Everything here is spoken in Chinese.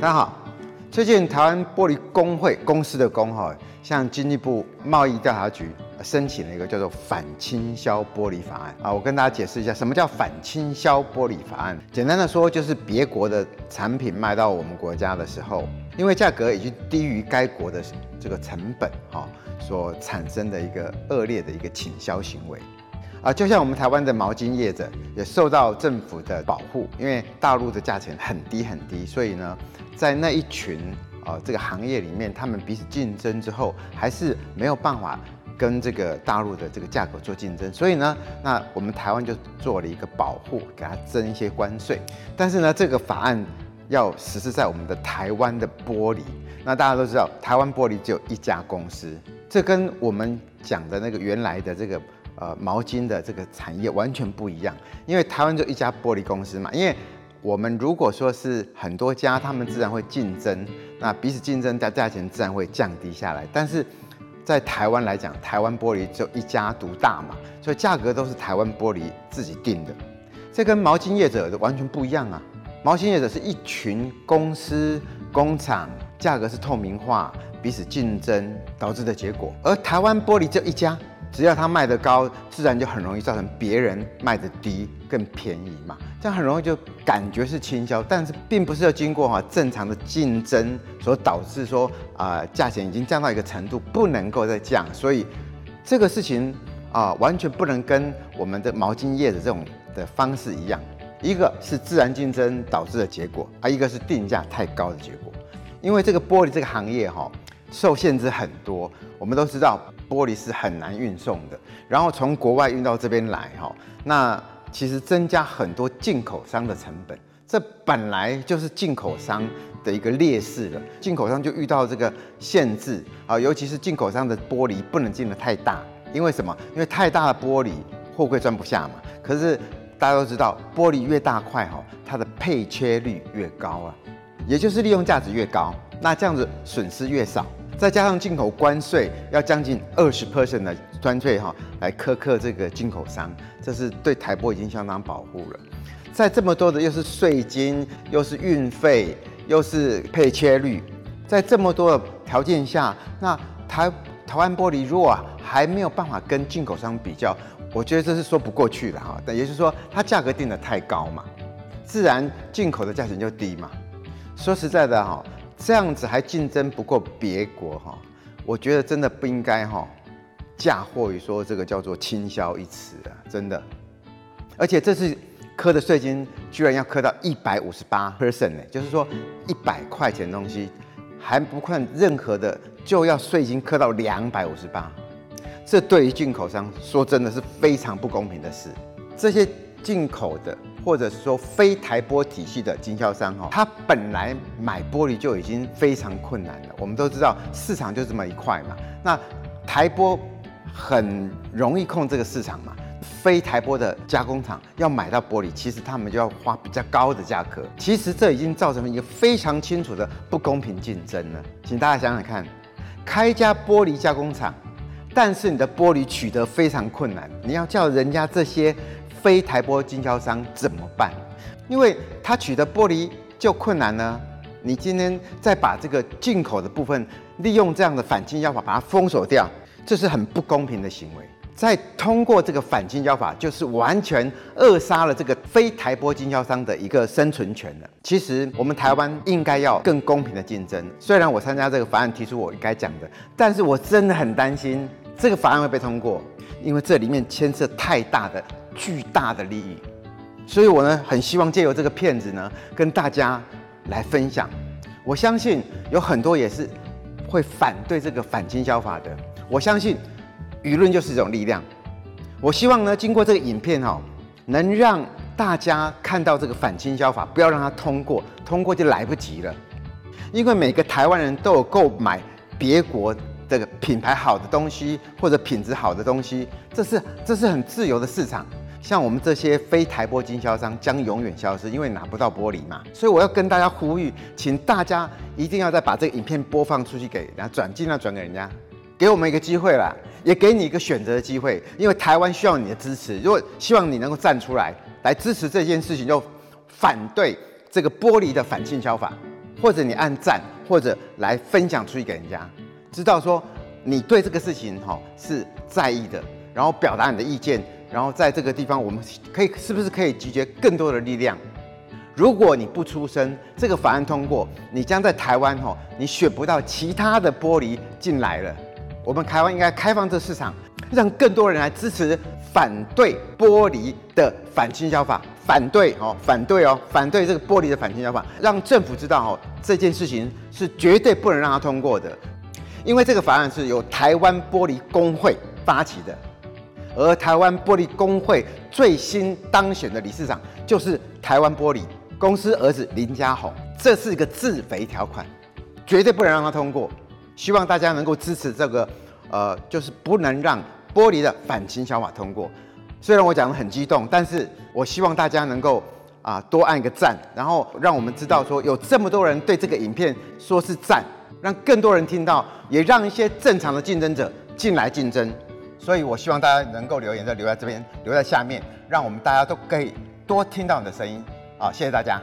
大家好，最近台湾玻璃工会公司的工哈，向经济部贸易调查局申请了一个叫做反倾销玻璃法案啊。我跟大家解释一下，什么叫反倾销玻璃法案？简单的说，就是别国的产品卖到我们国家的时候，因为价格已经低于该国的这个成本哈，所产生的一个恶劣的一个倾销行为。啊，就像我们台湾的毛巾业者也受到政府的保护，因为大陆的价钱很低很低，所以呢，在那一群啊这个行业里面，他们彼此竞争之后，还是没有办法跟这个大陆的这个价格做竞争，所以呢，那我们台湾就做了一个保护，给他征一些关税。但是呢，这个法案要实施在我们的台湾的玻璃，那大家都知道，台湾玻璃只有一家公司，这跟我们讲的那个原来的这个。呃，毛巾的这个产业完全不一样，因为台湾就一家玻璃公司嘛。因为我们如果说是很多家，他们自然会竞争，那彼此竞争，价价钱自然会降低下来。但是在台湾来讲，台湾玻璃就一家独大嘛，所以价格都是台湾玻璃自己定的。这跟毛巾业者完全不一样啊！毛巾业者是一群公司工厂，价格是透明化，彼此竞争导致的结果。而台湾玻璃就一家。只要它卖得高，自然就很容易造成别人卖得低更便宜嘛，这样很容易就感觉是倾销，但是并不是要经过哈正常的竞争所导致说啊价钱已经降到一个程度不能够再降，所以这个事情啊完全不能跟我们的毛巾业的这种的方式一样，一个是自然竞争导致的结果，啊一个是定价太高的结果，因为这个玻璃这个行业哈受限制很多，我们都知道。玻璃是很难运送的，然后从国外运到这边来哈，那其实增加很多进口商的成本，这本来就是进口商的一个劣势了。进口商就遇到这个限制啊，尤其是进口商的玻璃不能进的太大，因为什么？因为太大的玻璃货柜装不下嘛。可是大家都知道，玻璃越大块哈，它的配缺率越高啊，也就是利用价值越高，那这样子损失越少。再加上进口关税要将近二十 percent 的关税哈，来苛刻这个进口商，这是对台玻已经相当保护了。在这么多的又是税金，又是运费，又是配切率，在这么多的条件下，那台台湾玻璃如果还没有办法跟进口商比较，我觉得这是说不过去的哈。但也就是说，它价格定得太高嘛，自然进口的价钱就低嘛。说实在的哈。这样子还竞争不过别国哈，我觉得真的不应该哈，嫁祸于说这个叫做倾销一词啊，真的。而且这次课的税金居然要课到一百五十八 percent 呢，就是说一百块钱东西还不看任何的，就要税金课到两百五十八，这对于进口商说真的是非常不公平的事。这些进口的。或者是说非台玻体系的经销商哈，他本来买玻璃就已经非常困难了。我们都知道市场就这么一块嘛，那台玻很容易控这个市场嘛。非台玻的加工厂要买到玻璃，其实他们就要花比较高的价格。其实这已经造成了一个非常清楚的不公平竞争了。请大家想想看，开一家玻璃加工厂，但是你的玻璃取得非常困难，你要叫人家这些。非台玻经销商怎么办？因为他取得玻璃就困难呢。你今天再把这个进口的部分利用这样的反倾销法把它封锁掉，这是很不公平的行为。再通过这个反倾销法，就是完全扼杀了这个非台玻经销商的一个生存权了。其实我们台湾应该要更公平的竞争。虽然我参加这个法案提出我应该讲的，但是我真的很担心这个法案会被通过，因为这里面牵涉太大的。巨大的利益，所以我呢很希望借由这个片子呢跟大家来分享。我相信有很多也是会反对这个反倾销法的。我相信舆论就是一种力量。我希望呢经过这个影片哈，能让大家看到这个反倾销法，不要让它通过，通过就来不及了。因为每个台湾人都有购买别国这个品牌好的东西或者品质好的东西，这是这是很自由的市场。像我们这些非台玻经销商将永远消失，因为拿不到玻璃嘛。所以我要跟大家呼吁，请大家一定要再把这个影片播放出去给人家转，尽量转给人家，给我们一个机会啦，也给你一个选择的机会。因为台湾需要你的支持，如果希望你能够站出来来支持这件事情，就反对这个玻璃的反倾销法。或者你按赞，或者来分享出去给人家，知道说你对这个事情哈是在意的，然后表达你的意见，然后在这个地方我们可以是不是可以集结更多的力量？如果你不出声，这个法案通过，你将在台湾哈，你选不到其他的玻璃进来了。我们台湾应该开放这市场，让更多人来支持反对玻璃的反倾销法，反对哦，反对哦，反对这个玻璃的反倾销法，让政府知道哦，这件事情是绝对不能让它通过的，因为这个法案是由台湾玻璃工会发起的，而台湾玻璃工会最新当选的理事长就是台湾玻璃公司儿子林家宏，这是一个自肥条款，绝对不能让它通过。希望大家能够支持这个，呃，就是不能让玻璃的反倾销法通过。虽然我讲得很激动，但是我希望大家能够啊、多按一个赞，然后让我们知道说有这么多人对这个影片说是赞，让更多人听到，也让一些正常的竞争者进来竞争。所以我希望大家能够留言，就留在这边，留在下面，让我们大家都可以多听到你的声音。好，谢谢大家。